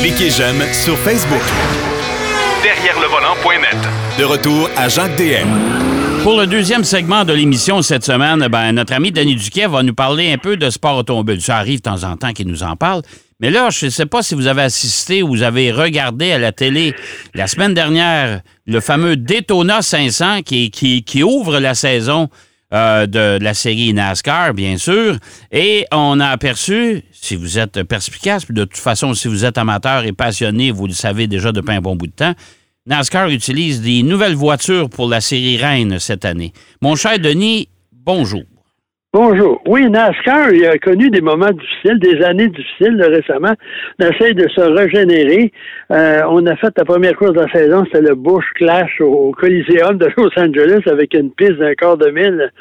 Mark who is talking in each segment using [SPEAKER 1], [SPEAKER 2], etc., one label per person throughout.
[SPEAKER 1] Cliquez j'aime sur Facebook.
[SPEAKER 2] Derrière le volant.net.
[SPEAKER 1] De retour à Jacques DM.
[SPEAKER 3] Pour le deuxième segment de l'émission cette semaine, ben, notre ami Denis Duquet va nous parler un peu de sport automobile. Ça arrive de temps en temps qu'il nous en parle. Mais là, je ne sais pas si vous avez assisté ou vous avez regardé à la télé la semaine dernière le fameux Daytona 500 qui, qui, qui ouvre la saison euh, de la série NASCAR, bien sûr. Et on a aperçu, si vous êtes perspicace, de toute façon, si vous êtes amateur et passionné, vous le savez déjà depuis un bon bout de temps, NASCAR utilise des nouvelles voitures pour la série Reine cette année. Mon cher Denis, bonjour.
[SPEAKER 4] Bonjour. Oui, NASCAR il a connu des moments difficiles, des années difficiles récemment. On essaie de se régénérer. Euh, on a fait la première course de la saison, c'était le Bush Clash au, Coliseum de Los Angeles avec une piste d'un quart de mille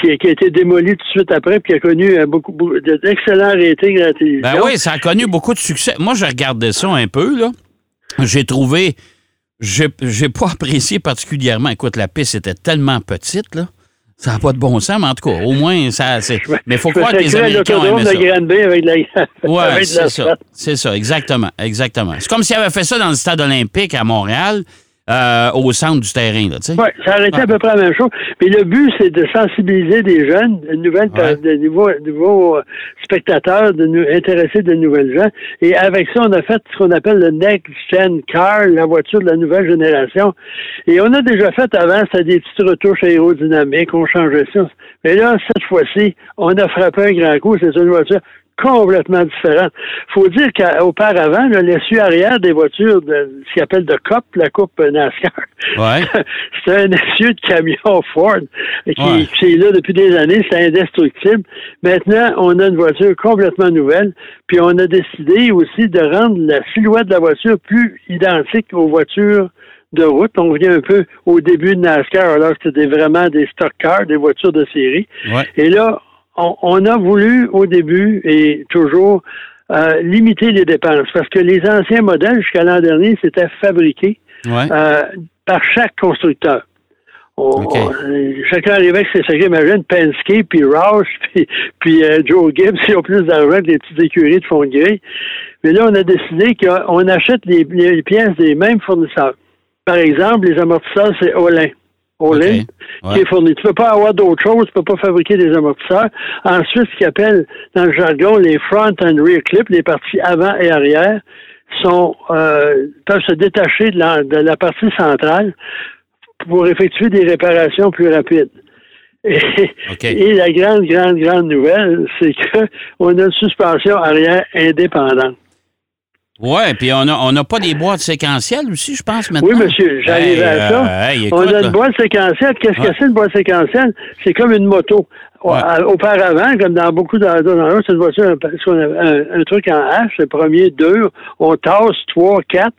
[SPEAKER 4] qui, a été démolie tout de suite après puis qui a connu euh, beaucoup, d'excellents ratings à la télévision.
[SPEAKER 3] Ben oui, ça a connu beaucoup de succès. Moi, j'ai regardé ça un peu, là. J'ai trouvé... J'ai pas apprécié particulièrement. Écoute, la piste était tellement petite, là. Ça n'a pas de bon sens, mais en tout cas, au moins, ça. Mais il faut croire que les Américains ont aimé ça.
[SPEAKER 4] avec la...
[SPEAKER 3] Oui, c'est ça. C'est ça, exactement. Exactement. C'est comme s'ils avaient fait ça dans le stade olympique à Montréal. Euh, au centre du terrain. Là,
[SPEAKER 4] oui, ça aurait été à peu près la même chose. Mais le but, c'est de sensibiliser des jeunes, de nouvelles, de nouveaux, nouveaux, euh, spectateurs, de nous intéresser de nouvelles gens. Et avec ça, on a fait ce qu'on appelle le Next Gen Car, la voiture de la nouvelle génération. Et on a déjà fait avant, c'était des petites retouches aérodynamiques, on changeait ça. Mais là, cette fois-ci, on a frappé un grand coup. C'est une voiture complètement différente. faut dire qu'auparavant, l'essuie arrière des voitures, de, ce qu'on appelle de COP, la coupe NASCAR,
[SPEAKER 3] ouais.
[SPEAKER 4] c'était un essieu de camion Ford qui, est là depuis des années, c'est indestructible. Maintenant, on a une voiture complètement nouvelle, puis on a décidé aussi de rendre la silhouette de la voiture plus identique aux voitures de route. On revient un peu au début de NASCAR, alors que c'était vraiment des stock cars, des voitures de série. Et là, on, a voulu au début et toujours euh, limiter les dépenses parce que les anciens modèles jusqu'à l'an dernier c'était fabriqué euh, par chaque constructeur. chacun arrivait avec ses secrets, imagine Penske, puis Roush, puis, euh, Joe Gibbs, ils ont plus d'argent que les petites écuries de fond de grille. Mais là, on a décidé qu'on achète les, les, pièces des mêmes fournisseurs. Par exemple, les amortisseurs, c'est Olin qui est fourni. Tu ne peux pas avoir d'autre chose, tu ne peux pas fabriquer des amortisseurs. Ensuite, ce qu'ils appellent dans le jargon les front and rear clips, les parties avant et arrière, sont euh, peuvent se détacher de la, de la partie centrale pour effectuer des réparations plus rapides. Et, et, la grande, grande, grande nouvelle, c'est qu'on a une suspension arrière indépendante.
[SPEAKER 3] Oui, puis on n'a on a pas des boîtes séquentielles aussi, je pense, maintenant?
[SPEAKER 4] Oui, monsieur, j'arrive à ça.
[SPEAKER 3] Euh,
[SPEAKER 4] on a une boîte séquentielle. Qu'est-ce que c'est une boîte séquentielle? C'est comme une moto. Auparavant, comme dans beaucoup d'endroits, c'est une voiture, un, un, truc en H, le premier, deux, on tasse trois, quatre.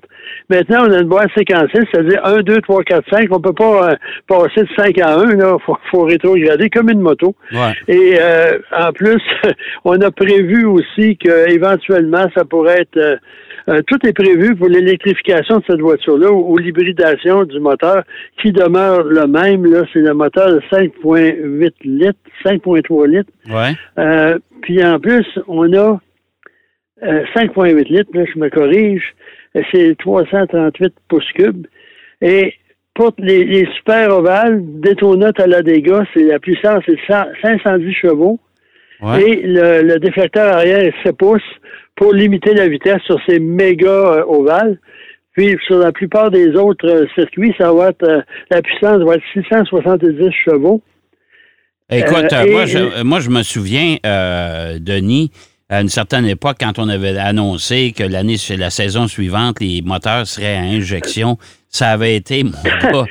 [SPEAKER 4] Maintenant, on a une boîte séquentielle, c'est-à-dire un, deux, trois, quatre, cinq. On peut pas euh, passer de cinq à un, là. Faut, faut rétrograder comme une moto. Et euh, en plus, on a prévu aussi qu'éventuellement, ça pourrait être euh, tout est prévu pour l'électrification de cette voiture-là ou, l'hybridation du moteur qui demeure le même. Là, c'est le moteur de 5,8 litres, 5,3 litres.
[SPEAKER 3] Ouais.
[SPEAKER 4] Euh, puis en plus, on a 5,8 euh, litres, là, je me corrige, c'est 338 pouces cubes. Et pour les, super ovales, la dégâts, c'est la puissance, c'est 510 chevaux. Et le, le, déflecteur arrière est 7 pouces pour limiter la vitesse sur ces méga euh, ovales. Puis sur la plupart des autres euh, circuits, ça va être euh, la puissance va être 670 chevaux.
[SPEAKER 3] Écoute, moi, je, moi, je, me souviens, Denis, à une certaine époque, quand on avait annoncé que l'année, la saison suivante, les moteurs seraient à injection, ça avait été, mon gars,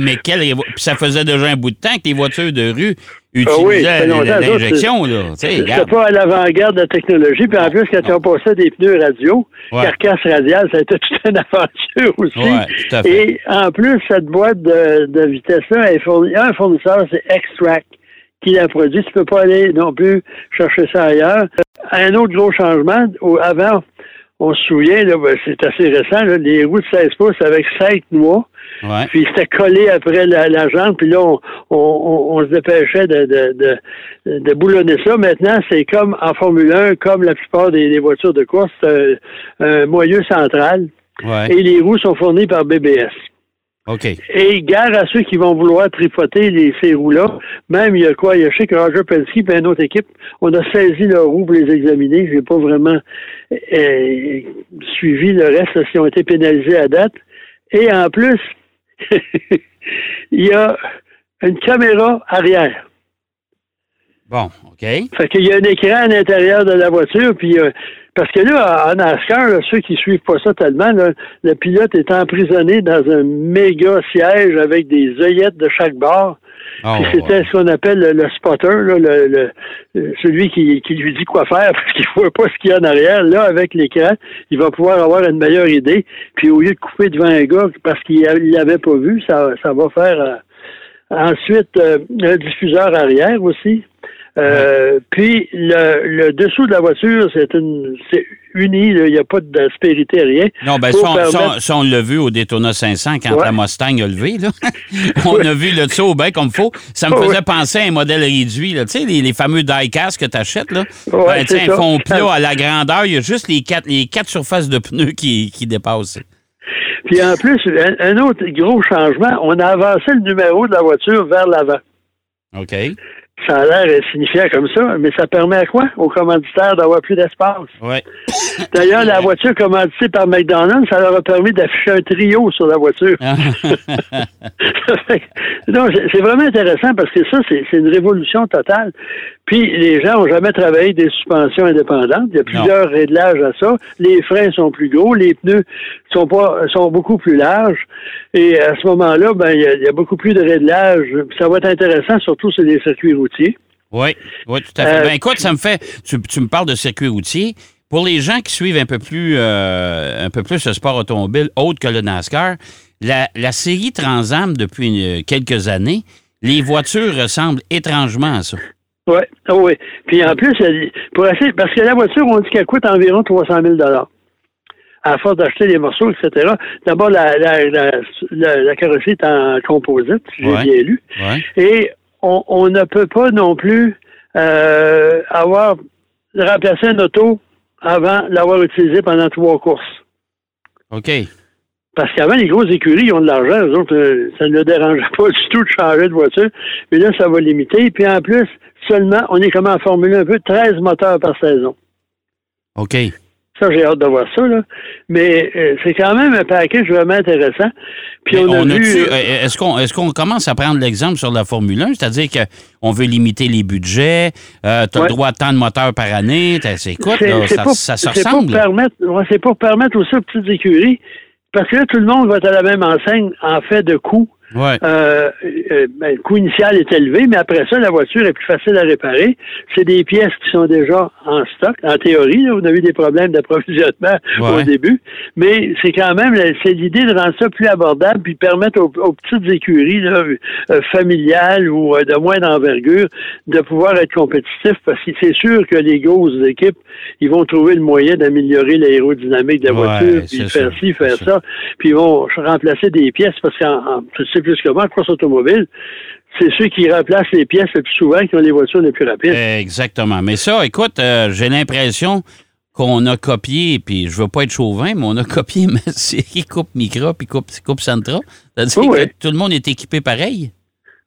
[SPEAKER 3] mais quel... Ça faisait déjà un bout de temps que les voitures de rue utilisaient ah l'injection.
[SPEAKER 4] C'est pas à l'avant-garde de la technologie. Puis en plus, quand tu as passé des pneus radio, carcasse radiale, ça a été toute une aventure aussi. Et en plus, cette boîte de, vitesse-là, un fournisseur, c'est Extract qui l'a produit. Tu peux pas aller non plus chercher ça ailleurs. Un autre gros changement, avant, on se souvient, là, ben, c'est assez récent, là, les roues de 16 pouces avec 5 mois.
[SPEAKER 3] Ouais.
[SPEAKER 4] Puis c'était collé après la, la jambe, puis là, on, on, on se dépêchait de, de, de, de boulonner ça. Maintenant, c'est comme en Formule 1, comme la plupart des, des voitures de course, c'est un, un moyeu central.
[SPEAKER 3] Ouais.
[SPEAKER 4] Et les roues sont fournies par BBS. Et gare à ceux qui vont vouloir tripoter les, ces roues-là. Même, il y a quoi? Il y a, je sais que Roger Penske et une autre équipe, on a saisi leurs roues pour les examiner. J'ai pas vraiment euh, suivi le reste, s'ils ont été pénalisés à date. Et en plus, il y a une caméra arrière.
[SPEAKER 3] Bon, OK.
[SPEAKER 4] Fait qu'il y a un écran à l'intérieur de la voiture, puis euh, parce que là, en NASCAR, là, ceux qui suivent pas ça tellement, là, le pilote est emprisonné dans un méga siège avec des œillettes de chaque bord.
[SPEAKER 3] Oh,
[SPEAKER 4] Puis c'était ce qu'on appelle le, le spotter, là, le, le- celui qui, qui lui dit quoi faire parce qu'il ne voit pas ce qu'il y a en arrière. Là, avec l'écran, il va pouvoir avoir une meilleure idée. Puis au lieu de couper devant un gars parce qu'il ne l'avait pas vu, ça, ça va faire euh, ensuite euh, un diffuseur arrière aussi. Euh, Puis le, le dessous de la voiture, c'est une c'est uni, il n'y a pas d'aspérité, rien.
[SPEAKER 3] Non, ben ça, on- ça,
[SPEAKER 4] permettre-
[SPEAKER 3] on- ça, on l'a vu au Daytona 500 quand
[SPEAKER 4] Ouais.
[SPEAKER 3] la Mustang a levé. Là. on a vu le dessous bien comme faut. Ça me
[SPEAKER 4] Ouais.
[SPEAKER 3] faisait penser à un modèle réduit. Là. Tu sais, les, les fameux die-cast que tu achètes. Là.
[SPEAKER 4] Ouais,
[SPEAKER 3] Ben, un fond plat à la grandeur, il y a juste les quatre, les quatre surfaces de pneus qui, qui dépassent.
[SPEAKER 4] Puis en plus, un, un autre gros changement, on a avancé le numéro de la voiture vers l'avant.
[SPEAKER 3] OK.
[SPEAKER 4] Ça a l'air insignifiant comme ça, mais ça permet à quoi? Aux commanditaires d'avoir plus d'espace.
[SPEAKER 3] Ouais.
[SPEAKER 4] D'ailleurs, la voiture commanditée par McDonald's, ça leur a permis d'afficher un trio sur la voiture. non, c'est c'est vraiment intéressant parce que ça, c'est une révolution totale. Puis les gens n'ont jamais travaillé des suspensions indépendantes. Il y a plusieurs réglages à ça. Les freins sont plus gros, les pneus sont pas sont beaucoup plus larges. Et à ce moment-là, ben il y, a, il y a beaucoup plus de réglages. Ça va être intéressant, surtout sur les circuits routiers.
[SPEAKER 3] Oui, oui, tout à fait.
[SPEAKER 4] Euh,
[SPEAKER 3] ben, écoute, ça me fait. Tu, tu me parles de circuit routier. Pour les gens qui suivent un peu plus, euh, un peu plus le sport automobile, autre que le NASCAR, la, la série Transam depuis euh, quelques années, les voitures ressemblent étrangement à ça.
[SPEAKER 4] Oui, oui. Puis en plus, pour essayer, parce que la voiture, on dit qu'elle coûte environ 300 000 à force d'acheter des morceaux, etc. D'abord, la, la, la, la, carrosserie est en composite, si j'ai
[SPEAKER 3] Ouais.
[SPEAKER 4] bien lu.
[SPEAKER 3] Ouais.
[SPEAKER 4] Et on, on ne peut pas non plus euh, avoir remplacé un auto avant l'avoir utilisé pendant trois courses.
[SPEAKER 3] OK.
[SPEAKER 4] Parce qu'avant, les grosses écuries, ils ont de l'argent. Eux autres, euh, ça ne leur dérangeait pas du tout de changer de voiture. Mais là, ça va limiter. Puis en plus, seulement, on est comme en Formule 1, un peu 13 moteurs par saison.
[SPEAKER 3] OK.
[SPEAKER 4] Ça, j'ai hâte de voir ça, là. Mais euh, c'est quand même un package vraiment intéressant. Puis on a vu...
[SPEAKER 3] a-tu- euh, Est-ce qu'on est qu'on commence à prendre l'exemple sur la Formule 1? C'est-à-dire qu'on veut limiter les budgets, euh, tu as
[SPEAKER 4] Ouais.
[SPEAKER 3] le droit à tant de moteurs par année. c'est-
[SPEAKER 4] c'est
[SPEAKER 3] ça, se
[SPEAKER 4] c'est pour
[SPEAKER 3] ressemble.
[SPEAKER 4] permettre, ouais, pour permettre aussi aux petites écuries, parce que là, tout le monde va être à la même enseigne en fait de coût.
[SPEAKER 3] Ouais.
[SPEAKER 4] Euh, euh, ben, le coût initial est élevé, mais après ça, la voiture est plus facile à réparer. C'est des pièces qui sont déjà en stock. En théorie, là, on a eu des problèmes d'approvisionnement
[SPEAKER 3] Ouais.
[SPEAKER 4] au début, mais c'est quand même c'est l'idée de rendre ça plus abordable puis permettre aux, aux petites écuries là, euh, familiales ou de moindre envergure de pouvoir être compétitifs parce que c'est sûr que les grosses équipes, ils vont trouver le moyen d'améliorer l'aérodynamique de la
[SPEAKER 3] Ouais,
[SPEAKER 4] voiture, puis faire ci, faire ça, puis ils vont remplacer des pièces parce qu'en plus que moi, en course automobile, c'est ceux qui remplacent les pièces le plus souvent qui ont les voitures les plus rapides.
[SPEAKER 3] Exactement. Mais ça, écoute, euh, j'ai l'impression qu'on a copié, puis je veux pas être chauvin, mais on a copié ma série Coupe Micra puis Coupe, coupe Centra. C'est-à-dire
[SPEAKER 4] Oui,
[SPEAKER 3] que tout le monde est équipé pareil?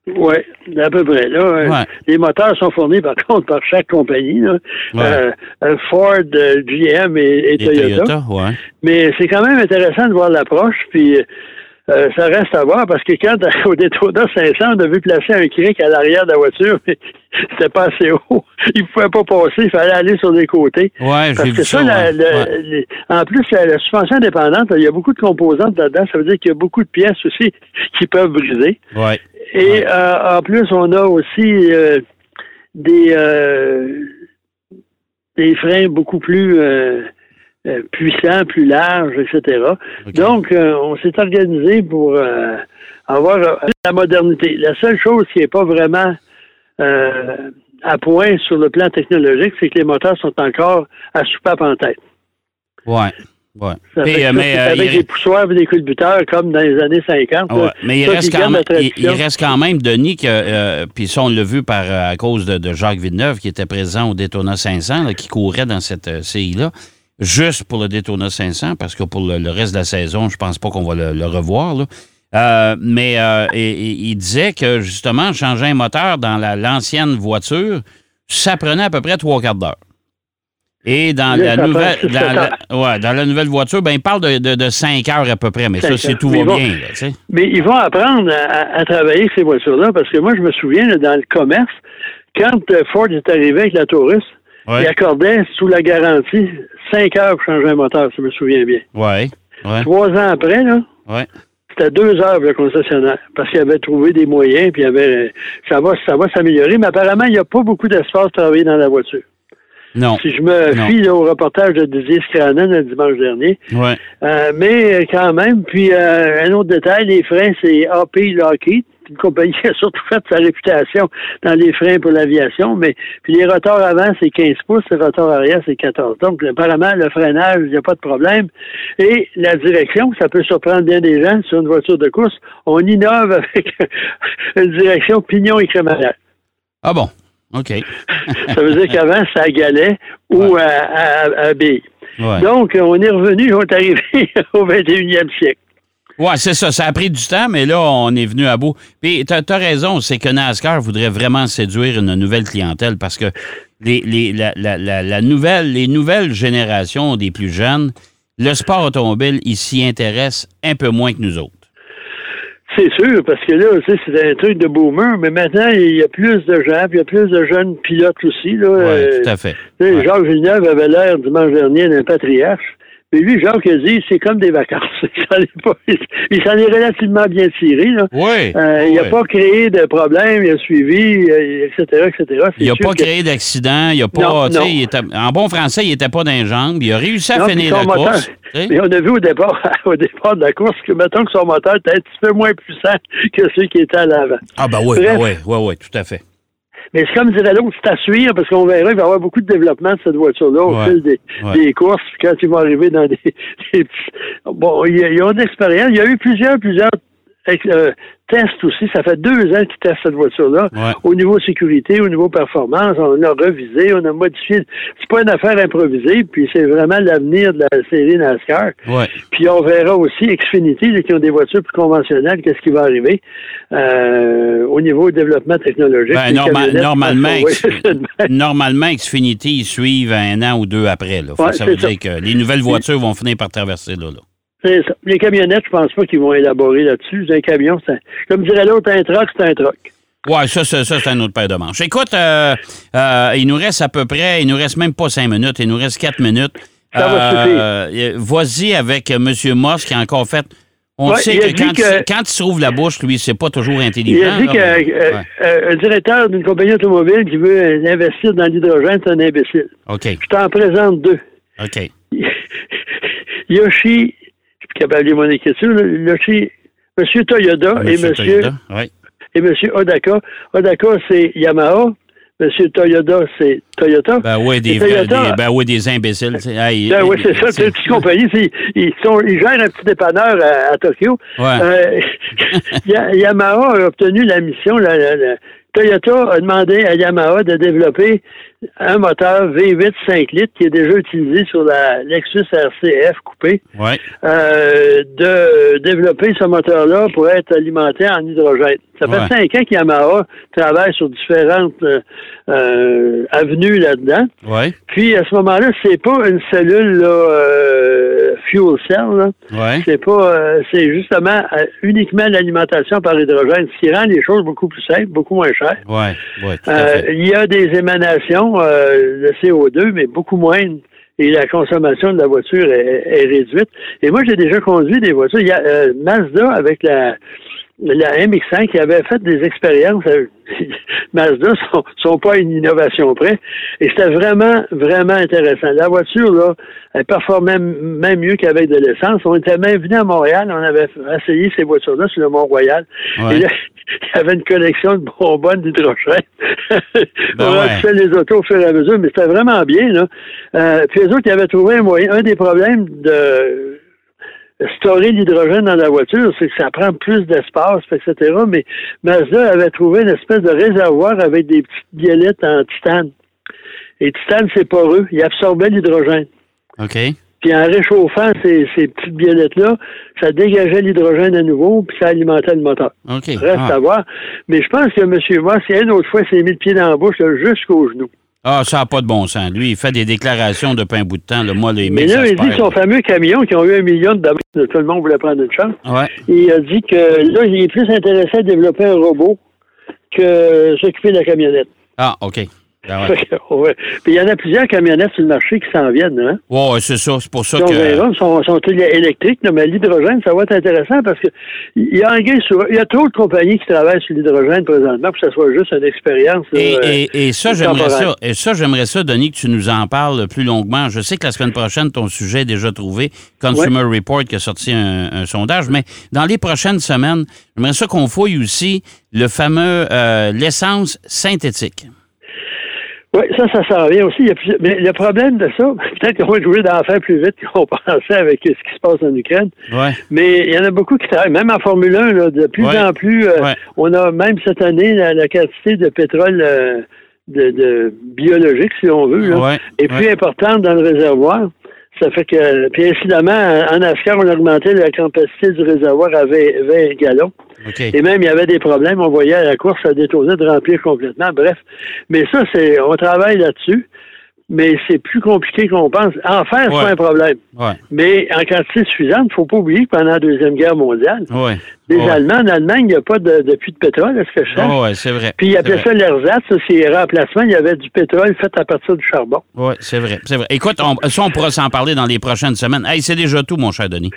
[SPEAKER 4] Oui, à peu près. Là, euh. Les moteurs sont fournis, par contre, par chaque compagnie. Là.
[SPEAKER 3] Ouais.
[SPEAKER 4] Euh, Ford, GM et, Toyota.
[SPEAKER 3] Toyota, ouais.
[SPEAKER 4] Mais c'est quand même intéressant de voir l'approche, puis euh, ça reste à voir, parce que quand au Daytona 500, on a vu placer un cric à l'arrière de la voiture, mais c'était pas assez haut. Il pouvait pas passer, il fallait aller sur les côtés.
[SPEAKER 3] Ouais,
[SPEAKER 4] Parce que ça,
[SPEAKER 3] ça.
[SPEAKER 4] la-
[SPEAKER 3] ouais.
[SPEAKER 4] les- en plus, la, la suspension indépendante, il y a beaucoup de composantes là-dedans. Ça veut dire qu'il y a beaucoup de pièces aussi qui peuvent briser.
[SPEAKER 3] Ouais.
[SPEAKER 4] Et
[SPEAKER 3] Ouais.
[SPEAKER 4] euh, en plus, on a aussi euh, des, euh, des freins beaucoup plus euh, puissants, plus larges, etc. Donc, euh, on s'est organisé pour euh, avoir euh, la modernité. La seule chose qui n'est pas vraiment à point sur le plan technologique, c'est que les moteurs sont encore à soupape en tête.
[SPEAKER 3] Ouais. Ouais.
[SPEAKER 4] Ça fait
[SPEAKER 3] mais,
[SPEAKER 4] avec
[SPEAKER 3] il-
[SPEAKER 4] des poussoirs et des culbuteurs comme dans les années 50.
[SPEAKER 3] Ouais,
[SPEAKER 4] là.
[SPEAKER 3] mais il
[SPEAKER 4] Ça,
[SPEAKER 3] reste, quand même, il, reste quand même, Denis, que, puis ça, on l'a vu par, à cause de, de Jacques Villeneuve, qui était présent au Daytona 500, là, qui courait dans cette CI-là, juste pour le Daytona 500, parce que pour le, le reste de la saison, je pense pas qu'on va le, le revoir. là. Euh, mais euh, il disait que, justement, changer un moteur dans la- l'ancienne voiture, ça prenait à peu près trois quarts d'heure. Et dans la, nouvelle, dans, la, ouais, dans la nouvelle voiture, ben, il parle de, de, heures à peu près, mais ça, c'est tout
[SPEAKER 4] Mais
[SPEAKER 3] va
[SPEAKER 4] bon,
[SPEAKER 3] bien. Là, tu sais.
[SPEAKER 4] Mais ils vont apprendre à, à travailler avec ces voitures-là parce que moi, je me souviens, là, dans le commerce, quand euh, Ford est arrivé avec la Taurus,
[SPEAKER 3] Ouais.
[SPEAKER 4] il accordait sous la garantie cinq heures pour changer un moteur, si je me souviens bien.
[SPEAKER 3] Ouais, ouais,
[SPEAKER 4] Trois ans après, là,
[SPEAKER 3] ouais.
[SPEAKER 4] c'était deux heures le concessionnaire parce qu'il avait trouvé des moyens, puis il avait, ça va, ça va s'améliorer. Mais apparemment, il n'y a pas beaucoup d'espace pour travailler dans la voiture.
[SPEAKER 3] Non.
[SPEAKER 4] Si je me fie là, au reportage de Didier Scranen le dimanche dernier,
[SPEAKER 3] Ouais.
[SPEAKER 4] euh, mais quand même, puis euh, un autre détail, les freins, c'est AP Lockheed, une compagnie qui a surtout fait sa réputation dans les freins pour l'aviation, mais puis les rotors avant, c'est 15 pouces, les rotors arrière, c'est 14. Donc, apparemment, le freinage, il n'y a pas de problème. Et la direction, ça peut surprendre bien des gens sur une voiture de course, on innove avec une direction pignon et crémaillère.
[SPEAKER 3] Ah bon? OK.
[SPEAKER 4] Ça veut dire qu'avant, ça galait ou à, à, à billes.
[SPEAKER 3] Ouais.
[SPEAKER 4] Donc, on est revenu, on est arrivé au 21e siècle.
[SPEAKER 3] Ouais, c'est ça. Ça a pris du temps, mais là, on est venu à bout. Puis, t'as as raison, c'est que NASCAR voudrait vraiment séduire une nouvelle clientèle parce que les, les, la, la, la, la nouvelle, les nouvelles générations des plus jeunes, le sport automobile, ils s'y intéressent un peu moins que nous autres.
[SPEAKER 4] C'est sûr, parce que là, tu c'est un truc de boomer, mais maintenant, il y a plus de gens, puis il y a plus de jeunes pilotes aussi.
[SPEAKER 3] Oui,
[SPEAKER 4] Euh,
[SPEAKER 3] tout à fait.
[SPEAKER 4] tu sais,
[SPEAKER 3] Ouais.
[SPEAKER 4] Jacques Villeneuve avait l'air dimanche dernier d'un patriarche. Mais lui, Jacques a dit, c'est comme des vacances. Il s'en est, relativement bien tiré. Là.
[SPEAKER 3] Oui.
[SPEAKER 4] Euh, Il n'a
[SPEAKER 3] oui.
[SPEAKER 4] pas créé de problème, il a suivi, euh, etc., etc.
[SPEAKER 3] Il n'a pas
[SPEAKER 4] que-
[SPEAKER 3] créé d'accident, il a pas,
[SPEAKER 4] Non,
[SPEAKER 3] tu sais,
[SPEAKER 4] non.
[SPEAKER 3] il était- en bon français, il était pas d'un jambe, il a réussi à
[SPEAKER 4] Non,
[SPEAKER 3] finir la
[SPEAKER 4] moteur-
[SPEAKER 3] course.
[SPEAKER 4] Mais on a vu au départ, au départ de la course que, mettons que son moteur était un petit peu moins puissant que ceux qui étaient à l'avant.
[SPEAKER 3] Ah ben oui,
[SPEAKER 4] Bref.
[SPEAKER 3] ben oui, oui, oui, tout à fait.
[SPEAKER 4] Mais c'est comme dirait l'autre, c'est à suivre parce qu'on verra, il va y avoir beaucoup de développement de cette voiture-là au
[SPEAKER 3] Ouais.
[SPEAKER 4] fil des,
[SPEAKER 3] Ouais.
[SPEAKER 4] des courses. Quand ils vont arriver dans des, des petits. Bon, il y a, il y a une expérience. Il y a eu plusieurs, plusieurs euh, tests aussi. Ça fait deux ans qu'ils testent cette voiture-là.
[SPEAKER 3] Ouais.
[SPEAKER 4] Au niveau sécurité, au niveau performance, on a revisé, on a modifié. C'est pas une affaire improvisée, puis c'est vraiment l'avenir de la série NASCAR.
[SPEAKER 3] Ouais.
[SPEAKER 4] Puis on verra aussi Xfinity, qui ont des voitures plus conventionnelles, qu'est-ce qui va arriver euh, au niveau développement technologique.
[SPEAKER 3] Ben, norma- normalement, X- normalement, Xfinity, ils suivent un an ou deux après. Là.
[SPEAKER 4] Ouais,
[SPEAKER 3] ça veut
[SPEAKER 4] ça.
[SPEAKER 3] dire que les nouvelles voitures vont finir par traverser là. là.
[SPEAKER 4] Les camionnettes, je pense pas qu'ils vont élaborer là-dessus. Un camion, c'est un- comme dirait l'autre, un truck, c'est un truck.
[SPEAKER 3] Ouais, ça, ça, ça, c'est un autre paire de manches. Écoute, euh, euh, il nous reste à peu près, il nous reste même pas cinq minutes, il nous reste quatre minutes.
[SPEAKER 4] Ça va
[SPEAKER 3] Euh, Vas-y avec euh, M. Moss qui a encore fait. On
[SPEAKER 4] Ouais,
[SPEAKER 3] sait que quand,
[SPEAKER 4] que-
[SPEAKER 3] Il, quand il se rouvre la bouche, lui, c'est pas toujours intelligent.
[SPEAKER 4] Il a dit qu'un euh,
[SPEAKER 3] ouais.
[SPEAKER 4] euh, directeur d'une compagnie automobile qui veut euh, investir dans l'hydrogène, c'est un imbécile.
[SPEAKER 3] OK,
[SPEAKER 4] Je t'en présente deux.
[SPEAKER 3] OK.
[SPEAKER 4] Yoshi, lire mon écriture, là, Yoshi, M. Toyoda et
[SPEAKER 3] Monsieur
[SPEAKER 4] M.
[SPEAKER 3] Toyoda,
[SPEAKER 4] et M. Odaka. Odaka, c'est Yamaha. M. Toyoda, c'est Toyota.
[SPEAKER 3] Ben oui, des,
[SPEAKER 4] Et Toyota-
[SPEAKER 3] ben oui, des imbéciles. Hey,
[SPEAKER 4] Ben oui, c'est ça,
[SPEAKER 3] c'est-
[SPEAKER 4] une petite compagnie. Ils, sont, ils gèrent un petit dépanneur à, à Tokyo.
[SPEAKER 3] Ouais.
[SPEAKER 4] Euh, Ya- Yamaha a obtenu la mission. la- la- la- Toyota a demandé à Yamaha de développer un moteur V8 5 litres qui est déjà utilisé sur la Lexus RCF coupée.
[SPEAKER 3] Ouais.
[SPEAKER 4] euh, de développer ce moteur-là pour être alimenté en hydrogène. Ça fait
[SPEAKER 3] Ouais.
[SPEAKER 4] cinq ans qu'Yamaha travaille sur différentes euh, euh, avenues là-dedans.
[SPEAKER 3] Ouais.
[SPEAKER 4] Puis à ce moment-là, c'est pas une cellule là, euh, fuel cell.
[SPEAKER 3] Ouais.
[SPEAKER 4] C'est pas, euh, c'est justement uniquement l'alimentation par hydrogène, ce qui rend les choses beaucoup plus simples, beaucoup moins chères. Il y a des émanations euh, de CO2, mais beaucoup moindres. Et la consommation de la voiture est, est réduite. Et moi, j'ai déjà conduit des voitures. Il y a euh, Mazda avec la la MX5 qui avait fait des expériences. euh, Mazda sont, sont pas une innovation près. Et c'était vraiment, vraiment intéressant. La voiture, là, elle performait même mieux qu'avec de l'essence. On était même venu à Montréal, on avait essayé ces voitures-là sur le Mont-Royal.
[SPEAKER 3] Ouais.
[SPEAKER 4] Et là, il y avait une collection de bonbonnes d'hydrogène.
[SPEAKER 3] Ben
[SPEAKER 4] on a
[SPEAKER 3] ouais.
[SPEAKER 4] fait les autos au fur et à mesure, mais c'était vraiment bien, là. Euh, puis les autres, ils avaient trouvé un moyen. Un des problèmes de storer l'hydrogène dans la voiture, c'est que ça prend plus d'espace, etc. Mais Mazda avait trouvé une espèce de réservoir avec des petites biellettes en titane. Et titane, c'est poreux. Il absorbait l'hydrogène.
[SPEAKER 3] OK.
[SPEAKER 4] Puis en réchauffant ces, ces petites biellettes-là, ça dégageait l'hydrogène à nouveau, puis ça alimentait le moteur.
[SPEAKER 3] OK.
[SPEAKER 4] Reste
[SPEAKER 3] Ah.
[SPEAKER 4] à voir. Mais je pense que M. Moss, il y a une autre fois, s'est mis le pied dans la bouche jusqu'au genou.
[SPEAKER 3] Ah, ça n'a pas de bon sens. Lui, il fait des déclarations depuis un bout de temps. Là. Moi, les
[SPEAKER 4] Mais là, il dit son fameux camion qui ont eu un million de dollars, tout le monde voulait prendre une chance.
[SPEAKER 3] Ouais.
[SPEAKER 4] Il a dit que là, il est plus intéressé à développer un robot que s'occuper de la camionnette.
[SPEAKER 3] Ah, OK. Ah ouais.
[SPEAKER 4] Fait que, ouais. Puis il y en a plusieurs camionnettes sur le marché qui s'en viennent. Hein?
[SPEAKER 3] Ouais, ouais, c'est ça. C'est pour ça que.
[SPEAKER 4] verra, ils sont, sont électriques, mais l'hydrogène, ça va être intéressant parce que il y a, un gars sur- il y a trop de compagnies qui travaillent sur l'hydrogène présentement pour que ça soit juste une expérience.
[SPEAKER 3] Et,
[SPEAKER 4] euh,
[SPEAKER 3] et- et ça, j'aimerais ça. Et ça, j'aimerais ça, Denis, que tu nous en parles plus longuement. Je sais que la semaine prochaine, ton sujet est déjà trouvé. Consumer Report qui a sorti un, un sondage. Mais dans les prochaines semaines, j'aimerais ça qu'on fouille aussi le fameux euh, l'essence synthétique.
[SPEAKER 4] Oui, ça, ça s'en vient aussi. Il y a plusieurs- Mais le problème de ça, peut-être qu'on va être obligé d'en faire plus vite qu'on pensait avec ce qui se passe en Ukraine.
[SPEAKER 3] Ouais.
[SPEAKER 4] Mais il y en a beaucoup qui travaillent, même en Formule 1, là, de plus
[SPEAKER 3] Ouais.
[SPEAKER 4] en plus. euh,
[SPEAKER 3] Ouais.
[SPEAKER 4] On a même cette année la, la quantité de pétrole euh, de, de biologique, si on veut, là, est plus importante dans le réservoir. Ça fait que, puis incidemment, en NASCAR, on a augmenté la capacité du réservoir à 20, 20 gallons. Et même, il y avait des problèmes. On voyait à la course, ça détournait de remplir complètement. Bref. Mais ça, c'est, on travaille là-dessus. Mais c'est plus compliqué qu'on pense. En faire, c'est
[SPEAKER 3] Ouais.
[SPEAKER 4] pas un problème.
[SPEAKER 3] Ouais.
[SPEAKER 4] Mais en quantité suffisante, il faut pas oublier que pendant la Deuxième Guerre mondiale,
[SPEAKER 3] Ouais.
[SPEAKER 4] les. Allemands, en Allemagne, il n'y a pas de, de puits de pétrole, est-ce que je sais?
[SPEAKER 3] C'est vrai.
[SPEAKER 4] Puis ils appelaient ça l'ersatz, ça, c'est remplacement. Il y avait du pétrole fait à partir du charbon.
[SPEAKER 3] Oui, c'est vrai. C'est vrai. Écoute, on, ça, on pourra s'en parler dans les prochaines semaines. Hey, c'est déjà tout, mon cher Denis.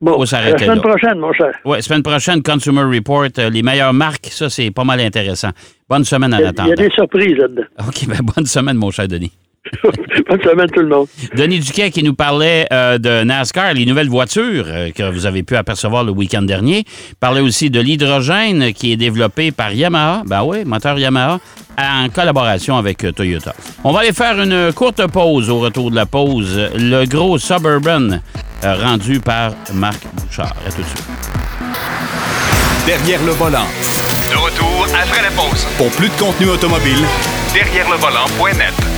[SPEAKER 4] Bon, la semaine
[SPEAKER 3] là.
[SPEAKER 4] prochaine, mon cher.
[SPEAKER 3] Oui, semaine prochaine, Consumer Report, euh, les meilleures marques, ça, c'est pas mal intéressant. Bonne semaine
[SPEAKER 4] y a- il y a des surprises là-dedans.
[SPEAKER 3] OK, ben bonne semaine, mon cher Denis.
[SPEAKER 4] Bonne semaine, tout le monde.
[SPEAKER 3] Denis Duquet qui nous parlait euh, de NASCAR, les nouvelles voitures euh, que vous avez pu apercevoir le week-end dernier. Parlait aussi de l'hydrogène qui est développé par Yamaha. Ben oui, moteur Yamaha, en collaboration avec euh, Toyota. On va aller faire une courte pause. Au retour de la pause, le gros Suburban euh, rendu par Marc Bouchard. À tout de suite.
[SPEAKER 1] Derrière le volant.
[SPEAKER 2] De retour après la pause.
[SPEAKER 1] Pour plus de contenu automobile,
[SPEAKER 2] Derrière le volant.net.